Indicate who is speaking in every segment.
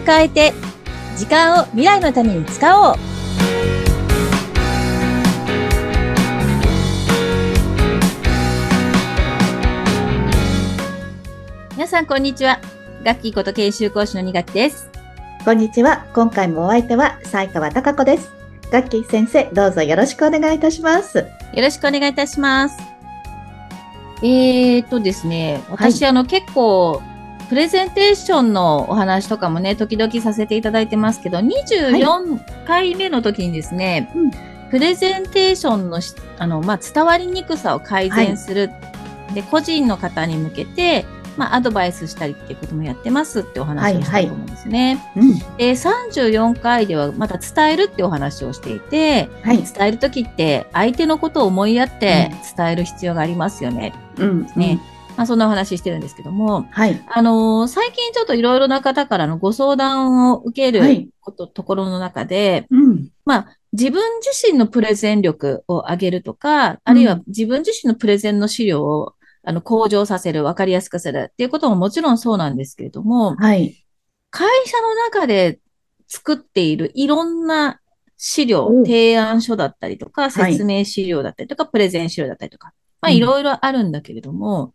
Speaker 1: を変えて、時間を未来のために使おう。皆さん、こんにちは。ガッキーこと研修講師の二学です。
Speaker 2: こんにちは。今回もお相手は、西川貴子です。ガッキー先生、どうぞよろしくお願いいたします。よ
Speaker 1: ろしくお願いいたします。えーとですね、私、はい、あの、結構、プレゼンテーションのお話とかもね、時々させていただいてますけど、24回目の時にですね、はいうん、プレゼンテーションのあの、まあ、伝わりにくさを改善する、はい、で、個人の方に向けて、まあ、アドバイスしたりっていうこともやってますってお話をしたと思うんですね。はいはい。うん、で34回ではまた伝えるってお話をしていて、はい、伝える時って相手のことを思いやって伝える必要がありますよね。うん、ね、まあ、そんなお話してるんですけども、はい、あのー、最近ちょっといろいろな方からのご相談を受けること、はい、ところの中で、うん、まあ、自分自身のプレゼン力を上げるとか、あるいは自分自身のプレゼンの資料をあの向上させる、わかりやすくするっていうことももちろんそうなんですけれども、はい、会社の中で作っているいろんな資料、提案書だったりとか、説明資料だったりとか、はい、プレゼン資料だったりとか、まあいろいろあるんだけれども、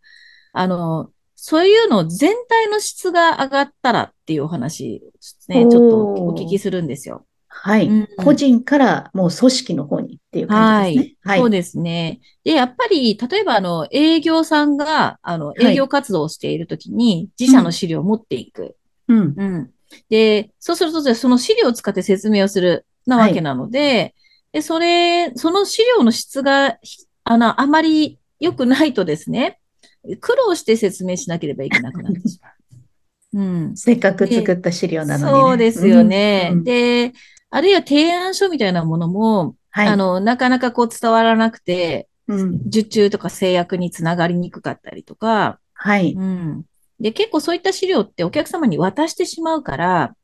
Speaker 1: あの、そういうの全体の質が上がったらっていうお話ですね、ちょっとお聞きするんですよ。
Speaker 2: はい、うん、個人からもう組織の方にっていう感じですね。
Speaker 1: はい。そうですね。で、やっぱり、例えば、あの、営業さんが、あの、営業活動をしているときに、自社の資料を持っていく。うん。うん。で、そうすると、その資料を使って説明をするなわけなので、はい、で、それ、その資料の質が、あの、あまり良くないとですね、苦労して説明しなければいけなくなってしまう。
Speaker 2: うん。せっかく作った資料なのに、
Speaker 1: ね、そうですよね。うん、で、あるいは提案書みたいなものも、はい、あの、なかなかこう伝わらなくて、うん、受注とか制約につながりにくかったりとか、はい。うん。で、結構そういった資料ってお客様に渡してしまうから、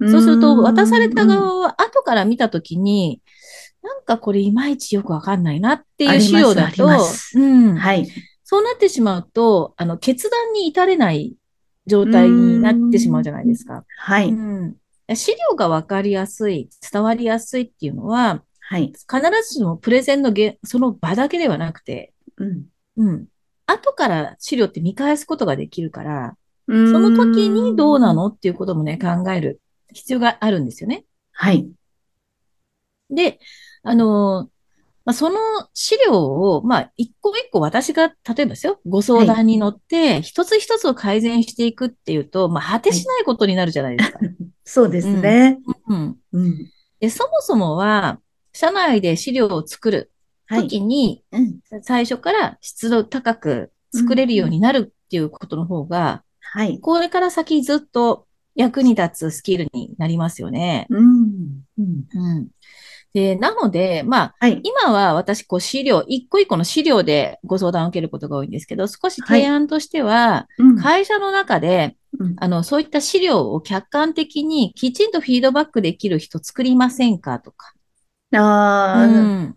Speaker 1: そうすると渡された側は後から見たときに、なんかこれいまいちよくわかんないなっていう資料だと、うん。はい。そうなってしまうと、あの、決断に至れない状態になってしまうじゃないですか。はい。うん、資料がわかりやすい、伝わりやすいっていうのは、はい。必ずしもプレゼンのげその場だけではなくて、うん。うん。後から資料って見返すことができるから、その時にどうなのっていうこともね、考える必要があるんですよね。はい。で、あの、まあ、その資料を、まあ、一個一個私が、例えばですよ、ご相談に乗って、一つ一つを改善していくっていうと、まあ、果てしないことになるじゃないですか。はい、
Speaker 2: そうですね。
Speaker 1: うん。うん、でそもそもは、社内で資料を作る時に、はいうん、最初から質度高く作れるようになるっていうことの方が、はい。これから先ずっと役に立つスキルになりますよね。うん。うん。うんで、なので、まあ、はい、今は私、こう、資料、一個一個の資料でご相談を受けることが多いんですけど、少し提案としては、はいうん、会社の中で、うん、あの、そういった資料を客観的にきちんとフィードバックできる人作りませんかとか。あ
Speaker 2: あ、うん、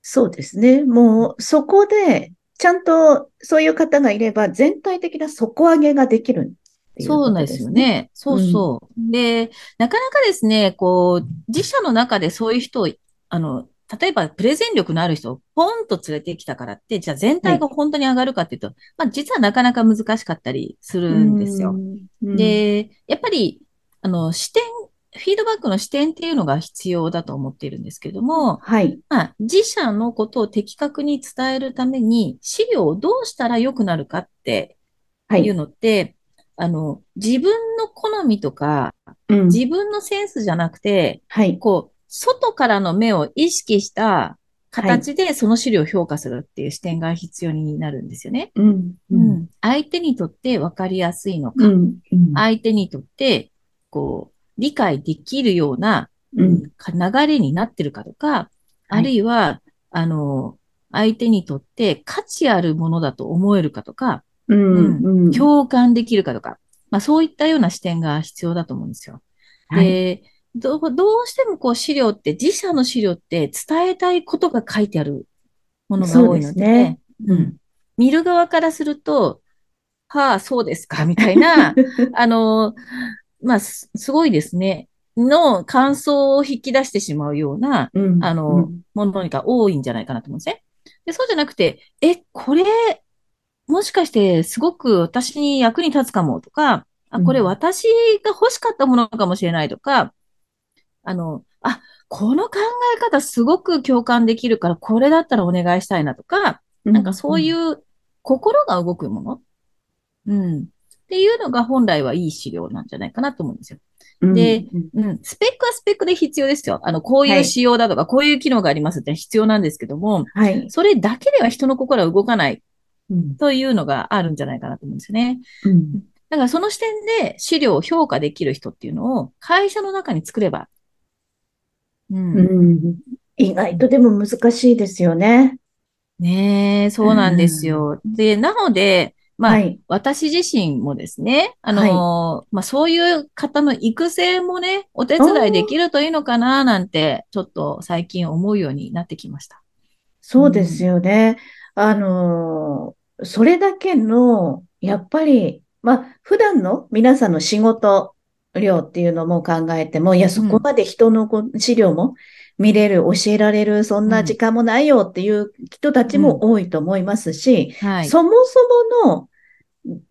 Speaker 2: そうですね。もう、そこで、ちゃんとそういう方がいれば、全体的な底上げができる
Speaker 1: ね、そうなんですよね。そうそう、うん、で、なかなかですね、こう、自社の中でそういう人を、あの、例えばプレゼン力のある人をポンと連れてきたからって、じゃあ全体が本当に上がるかっていうと、はい、まあ実はなかなか難しかったりするんですよ。で、やっぱり、あの、視点、フィードバックの視点っていうのが必要だと思っているんですけども、はい。まあ、自社のことを的確に伝えるために、資料をどうしたら良くなるかっていうのって、あの、自分の好みとか、うん、自分のセンスじゃなくて、はい、こう、外からの目を意識した形でその資料を評価するっていう視点が必要になるんですよね。うん、うん、相手にとって分かりやすいのか、うん。うん、相手にとって、こう、理解できるような、うん、流れになってるかとか、あるいは、あの、相手にとって価値あるものだと思えるかとか、うん、共感できるかとか、まあそういったような視点が必要だと思うんですよ。はい、で、どうどうしてもこう資料って、自社の資料って伝えたいことが書いてあるものが多いので、でね、うん、見る側からすると、はあ、そうですか、みたいな、あの、まあ、すすごいですね。の感想を引き出してしまうような、
Speaker 2: うん。
Speaker 1: あの、ものが多いんじゃないかなと思うんですね。で、そうじゃなくて、え、これ、もしかしてすごく私に役に立つかもとか、あ、これ
Speaker 2: うん
Speaker 1: 私が欲しかったものかもしれないとか、あの、あ、この考え方すごく共感できるから、これだったらお願いしたいなとか、
Speaker 2: うん、
Speaker 1: なんかそういうう心が動くもの、うん、っていうのが本来はいい資料なんじゃないかなと思うんですよ。
Speaker 2: ん、
Speaker 1: で
Speaker 2: うん、
Speaker 1: うん、スペックはスペックで必要ですよ。あの、こういう
Speaker 2: はい
Speaker 1: 仕様だとか、こういう機能がありますって必要なんですけども、
Speaker 2: はい。
Speaker 1: それだけでは人の心は動かない。
Speaker 2: うん、
Speaker 1: というのがあるんじゃないかなと思うんですよね。
Speaker 2: うん、
Speaker 1: だからその視点で資料を評価できる人っていうのを会社の中に作れば、うん、
Speaker 2: うん。意外とでも難しいですよね。
Speaker 1: ねえ、そうなんですよ。で、なので、まあ、
Speaker 2: はい。
Speaker 1: 私自身もですね、あのーまあ、そういう方の育成もね、お手伝いできるといいのかな、なんて、ちょっと最近思うようになってきました。
Speaker 2: そうですよね。あのーそれだけの、やっぱり、まあ、普段の皆さんの仕事量っていうのも考えても、いや、そこまで人の資料も見れる、教えられる、そんな時間もないよっていう人たちも多いと思いますし、
Speaker 1: はい。
Speaker 2: そもそもの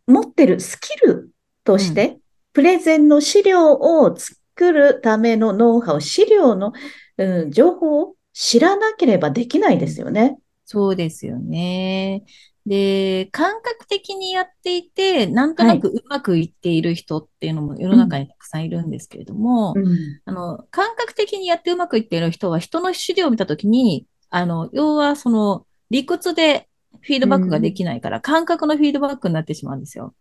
Speaker 2: 持ってるスキルとして、プレゼンの資料を作るためのノウハウ、資料の、うん、情報を知らなければできないですよね。
Speaker 1: そうですよね。で、感覚的にやっていて、なんとなくうまくいっている人っていうのも世の中にたくさんいるんですけれども、
Speaker 2: うん。
Speaker 1: あの、感覚的にやってうまくいっている人は人の資料を見たときに、あの、要はその理屈でフィードバックができないから、感覚のフィードバックになってしまうんですよ。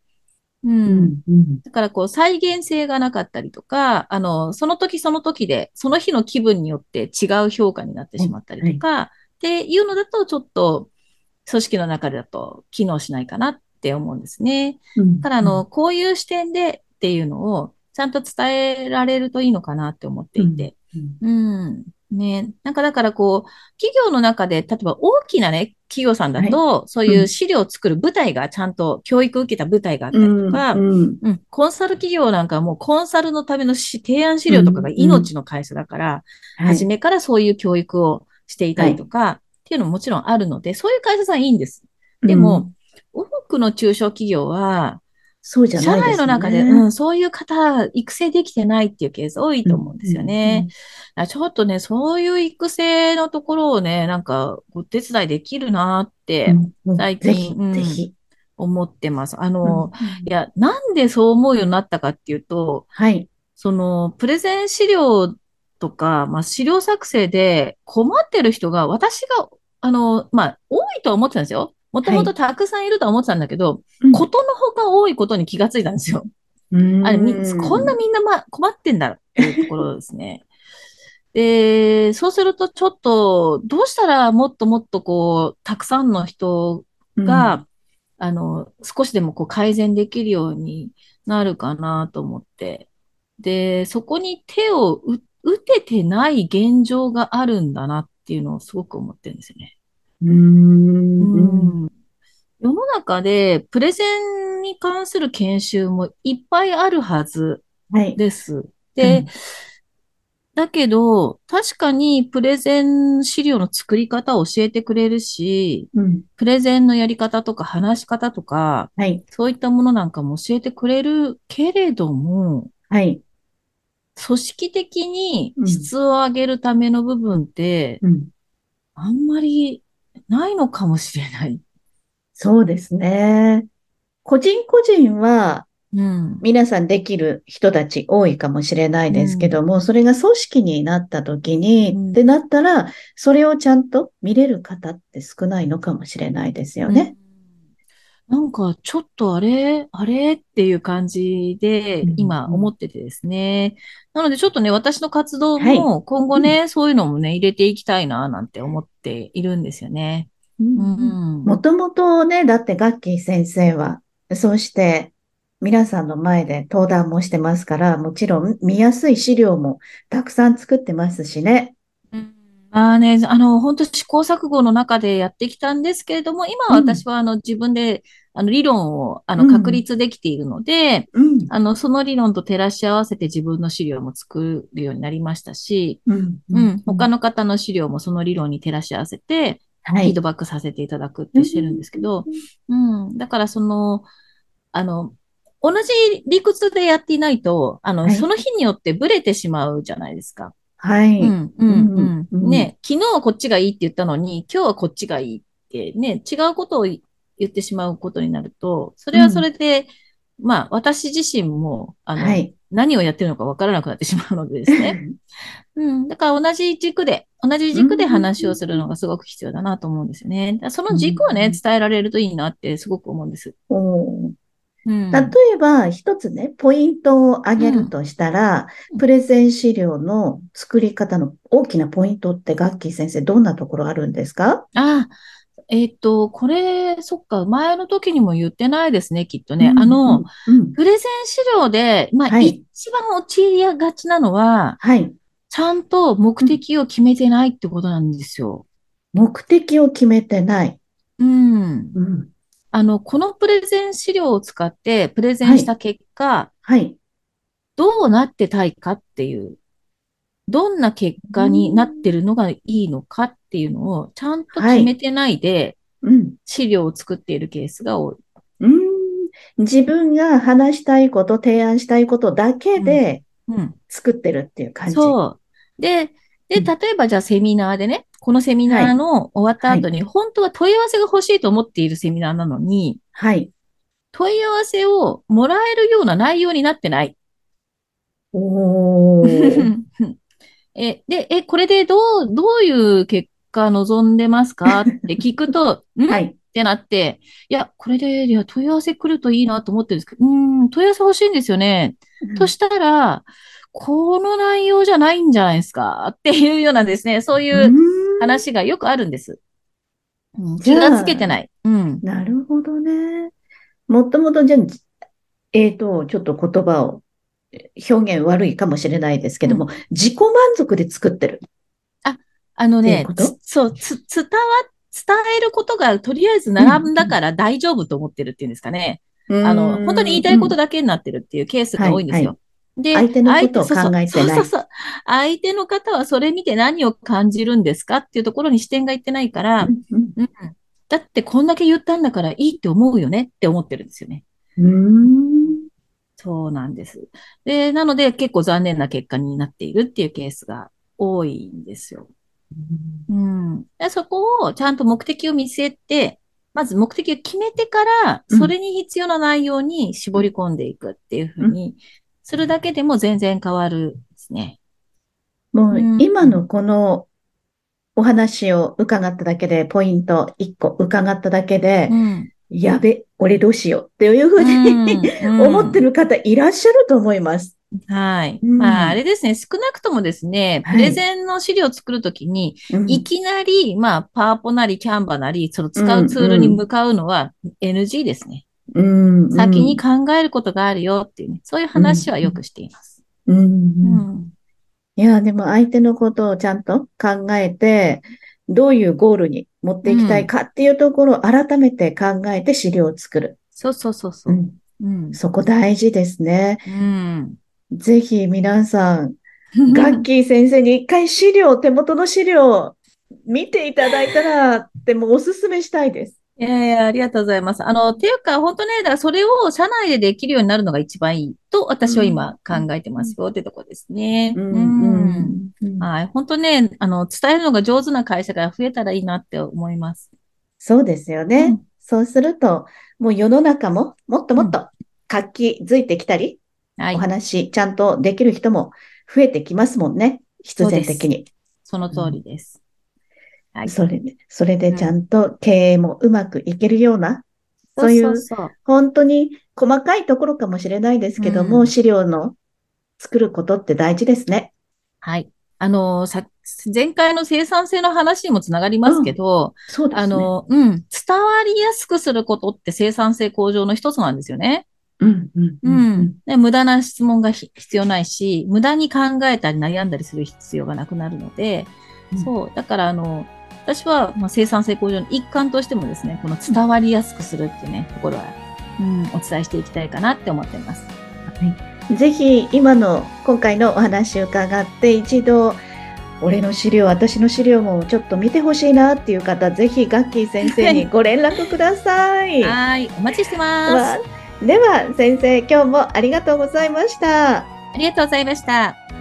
Speaker 1: う。
Speaker 2: うん。んうん。
Speaker 1: だからこう再現性がなかったりとか、あの、その時その時で、その日の気分によって違う評価になってしまったりとか、っていうのだとちょっと組織の中だと機能しないかなって思うんですね。
Speaker 2: うん。
Speaker 1: ただ、あの、こういう視点でっていうのをちゃんと伝えられるといいのかなって思っていて。
Speaker 2: うん。
Speaker 1: うん。ね。なんかだからこう、企業の中で、例えば大きなね、企業さんだと、そういう資料を作る舞台がちゃんと教育を受けた舞台があったりとか、
Speaker 2: うん
Speaker 1: うん、コンサル企業なんかはもうコンサルのためのし提案資料とかが命の会社だから、
Speaker 2: はい。
Speaker 1: 初めからそういう教育をしていたりとか、っていうのももちろんあるので、そういう会社さんいいんです。でも、
Speaker 2: うん
Speaker 1: 多くの中小企業は、
Speaker 2: そうじゃ
Speaker 1: 社
Speaker 2: ないです
Speaker 1: 内の中で、
Speaker 2: ね
Speaker 1: うん、そういう方、育成できてないっていうケース多いと思うんですよね。あちょっとね、そういう育成のところをね、なんか、お手伝いできるなって
Speaker 2: うん
Speaker 1: 最
Speaker 2: ぜひ
Speaker 1: 近、、
Speaker 2: ぜひ。
Speaker 1: 思ってます。あ
Speaker 2: うん
Speaker 1: の、いや、なんでそう思うようになったかっていうと、
Speaker 2: はい。
Speaker 1: その、プレゼン資料とか、まあ、資料作成で困ってる人が、私が、あの、まあ、多いとは思ってたんですよ。もともとたくさんいるとは思ってたんだけど、
Speaker 2: うん
Speaker 1: ことのほか多いことに気がついたんですよ。
Speaker 2: うん
Speaker 1: あれ、みこんなみんな、ま、困ってんだっていうところですね。で、そうするとちょっと、どうしたらもっともっとこう、たくさんの人が、あの、少しでもこう改善できるようになるかなと思って。で、そこに手をう打ててない現状があるんだなっていうのをすごく思ってるんですよね。うん、世の中でプレゼンに関する研修もいっぱいあるはず
Speaker 2: はい。
Speaker 1: です。で、
Speaker 2: うん
Speaker 1: だけど、確かにプレゼン資料の作り方を教えてくれるし、
Speaker 2: うん、
Speaker 1: プレゼンのやり方とか話し方とか、
Speaker 2: はい。
Speaker 1: そういったものなんかも教えてくれるけれども、
Speaker 2: はい。
Speaker 1: 組織的に
Speaker 2: うん
Speaker 1: 質を上げるための部分って、
Speaker 2: うん、
Speaker 1: あんまりないのかもしれない。
Speaker 2: そうですね。個人個人は
Speaker 1: うん。
Speaker 2: 皆さんできる人たち多いかもしれないですけども、それが組織になった時に、
Speaker 1: うん
Speaker 2: ってなったら、それをちゃんと見れる方って少ないのかもしれないですよね。
Speaker 1: うん。なんか、ちょっとあれあれ？っていう感じで
Speaker 2: うん、
Speaker 1: 今思っててですね。なので、ちょっとね、私の活動
Speaker 2: はい
Speaker 1: も今後ね、そういうのもね、入れていきたいな、なんて思っているんですよね。うん。
Speaker 2: もともとね、だってガッキー先生は、そうして皆さんの前で登壇もしてますから、もちろん見やすい資料もたくさん作ってますしね。
Speaker 1: うんまあね、あの、本当試行錯誤の中でやってきたんですけれども、今は私はあの自分で、あの理論をあの確立できているので、
Speaker 2: うん。
Speaker 1: あの、その理論と照らし合わせて自分の資料も作るようになりましたし、
Speaker 2: うん。
Speaker 1: うん、他の方の資料もその理論に照らし合わせて、
Speaker 2: はい
Speaker 1: フィード。バックさせていただくってしてるんですけど、うん、だからその、あの、同じ理屈でやっていないと、あの、
Speaker 2: はい
Speaker 1: その日によってブレてしまうじゃないですか。
Speaker 2: はい。
Speaker 1: うん、うん、
Speaker 2: うん
Speaker 1: うん。ね、昨日はこっちがいいって言ったのに、今日はこっちがいいってね、違うことを言ってしまうことになると、それはそれで、まあ、私自身も、あの、
Speaker 2: はい。
Speaker 1: 何をやってるのかわからなくなってしまうのでですね。うん。だから同じ軸で、同じ軸で話をするのがすごく必要だなと思うんですよね。その軸をね、
Speaker 2: うん
Speaker 1: 伝えられるといいなってすごく思うんです。
Speaker 2: おー
Speaker 1: うん。
Speaker 2: 例えば、一つね、ポイントを挙げるとしたら、
Speaker 1: うん
Speaker 2: プレゼン資料の作り方の大きなポイントって、ガッキー先生、どんなところあるんですか？
Speaker 1: あ、えっ、と、これ、そっか、前の時にも言ってないですね、きっとね。あ
Speaker 2: う
Speaker 1: の、
Speaker 2: ん、うん。
Speaker 1: プレゼン資料で、まあ、
Speaker 2: はい
Speaker 1: 一番陥りがちなのは、
Speaker 2: はい。
Speaker 1: ちゃんと目的を決めてないってことなんですよ。
Speaker 2: 目的を決めてない。
Speaker 1: うん。
Speaker 2: うん。
Speaker 1: あの、このプレゼン資料を使ってプレゼンした結果、
Speaker 2: はい。
Speaker 1: どうなってたいかっていう、どんな結果になってるのがいいのかっていうのをちゃんと決めてないで
Speaker 2: うん。
Speaker 1: 資料を作っているケースが多い。
Speaker 2: うん。自分が話したいこと、提案したいことだけで
Speaker 1: うん。
Speaker 2: 作ってるっていう感じ。
Speaker 1: そう。で、で、
Speaker 2: うん
Speaker 1: 例えばじゃあセミナーでね、このセミナーの終わった後に、本当は問い合わせが欲しいと思っているセミナーなのに、
Speaker 2: はい。
Speaker 1: 問い合わせをもらえるような内容になってない。
Speaker 2: おー。
Speaker 1: え、で、え、これでどう、どういう結果望んでますか？って聞くと、ん？っ
Speaker 2: はい。
Speaker 1: てなって、いや、これで、いや、問い合わせ来るといいなと思ってるんですけど、うーん、問い合わせ欲しいんですよね。としたら、この内容じゃないんじゃないですか？っていうようなですね、そういう
Speaker 2: うん
Speaker 1: 話がよくあるんです。うん気がつけてない。うん。
Speaker 2: なるほどね。もともと、じゃあ、えっと、ちょっと言葉を、表現悪いかもしれないですけども、自己満足で作ってる。
Speaker 1: あのねそう、つ、伝わ、伝えることがとりあえず並んだから大丈夫と思ってるっていうんですかね。あの、本当に言いたいこと
Speaker 2: だ。
Speaker 1: だけになってるっていうケースが多いんです
Speaker 2: はい
Speaker 1: よ。で、
Speaker 2: 相手のことを考えてない
Speaker 1: そうそうそうそう。相手の方はそれ見て何を感じるんですかっていうところに視点がいってないから、
Speaker 2: うん
Speaker 1: うん。だってこんだけ言ったんだからいいって思うよねって思ってるんですよね。
Speaker 2: うん。
Speaker 1: そうなんです。で、なので結構残念な結果になっているっていうケースが多いんですよ。うん。でそこをちゃんと目的を見据えて、まず目的を決めてから、
Speaker 2: うん
Speaker 1: それに必要な内容に絞り込んでいくっていうふうにするだけでも全然変わるですね。
Speaker 2: も
Speaker 1: う
Speaker 2: うん今のこのお話を伺っただけで、ポイント1個伺っただけで
Speaker 1: う、ん。
Speaker 2: やべ、俺どうしようっていうふうに
Speaker 1: うん
Speaker 2: 思ってる方いらっしゃると思います。
Speaker 1: はい。
Speaker 2: うん
Speaker 1: まあ、あれですね。少なくともですね、
Speaker 2: はい
Speaker 1: プレゼンの資料を作るときに、
Speaker 2: うん
Speaker 1: いきなり、まあ、パワポなりキャンバなり、その使うツールに向かうのは NG ですね。
Speaker 2: うん
Speaker 1: 先に考えることがあるよっていうね、そういう話はよくしています。
Speaker 2: うんうん
Speaker 1: うん。
Speaker 2: いや、でも相手のことをちゃんと考えて、どういうゴールに持っていきたいかっていうところを改めて考えて資料を作る。
Speaker 1: そうそうそうそうう。
Speaker 2: ん
Speaker 1: うん。
Speaker 2: そこ大事ですね。
Speaker 1: うん。
Speaker 2: ぜひ皆さん、ガッキー先生に一回資料、手元の資料を見ていただいたら、ってもうおすすめしたいです。
Speaker 1: いやいや、ありがとうございます。あの、っていうか、本当ね、だからそれを社内でできるようになるのが一番いいと、私は今考えてますよってとこですね。
Speaker 2: うん
Speaker 1: うん
Speaker 2: うん
Speaker 1: はい。本当ね、あの、伝えるのが上手な会社が増えたらいいなって思います。
Speaker 2: そうですよね。
Speaker 1: うん
Speaker 2: そうすると、もう世の中ももっともっと活気づいてきたり、
Speaker 1: はい
Speaker 2: お。話ちゃんとできる人も増えてきますもんね。必然的に。
Speaker 1: その通りです。はい。
Speaker 2: それで、それでちゃんと経営もうまくいけるような、そういう
Speaker 1: そうそう
Speaker 2: 本当に細かいところかもしれないですけども、
Speaker 1: うん
Speaker 2: 資料の作ることって大事ですね。
Speaker 1: はい。あの、さ、前回の生産性の話にもつながりますけど、
Speaker 2: そうですね。
Speaker 1: あの、うん、伝わりやすくすることって生産性向上の一つなんですよね。
Speaker 2: うん、うん、
Speaker 1: う
Speaker 2: うん
Speaker 1: ん。で無駄な質問がひ必要ないし、無駄に考えたり悩んだりする必要がなくなるので、
Speaker 2: うん
Speaker 1: そう。だから、あの、私は、まあ、生産性向上の一環としてもですね、この伝わりやすくするっていうね、ところは、うん、お伝えしていきたいかなって思ってます。
Speaker 2: はい、ぜひ、今の、今回のお話を伺って、一度、俺の資料、私の資料もちょっと見てほしいなっていう方、ぜひガッキー先生にご連絡ください。
Speaker 1: はい、お待ちしてま
Speaker 2: す。では、先生、今日もありがとうございました。あ
Speaker 1: りがとうございました。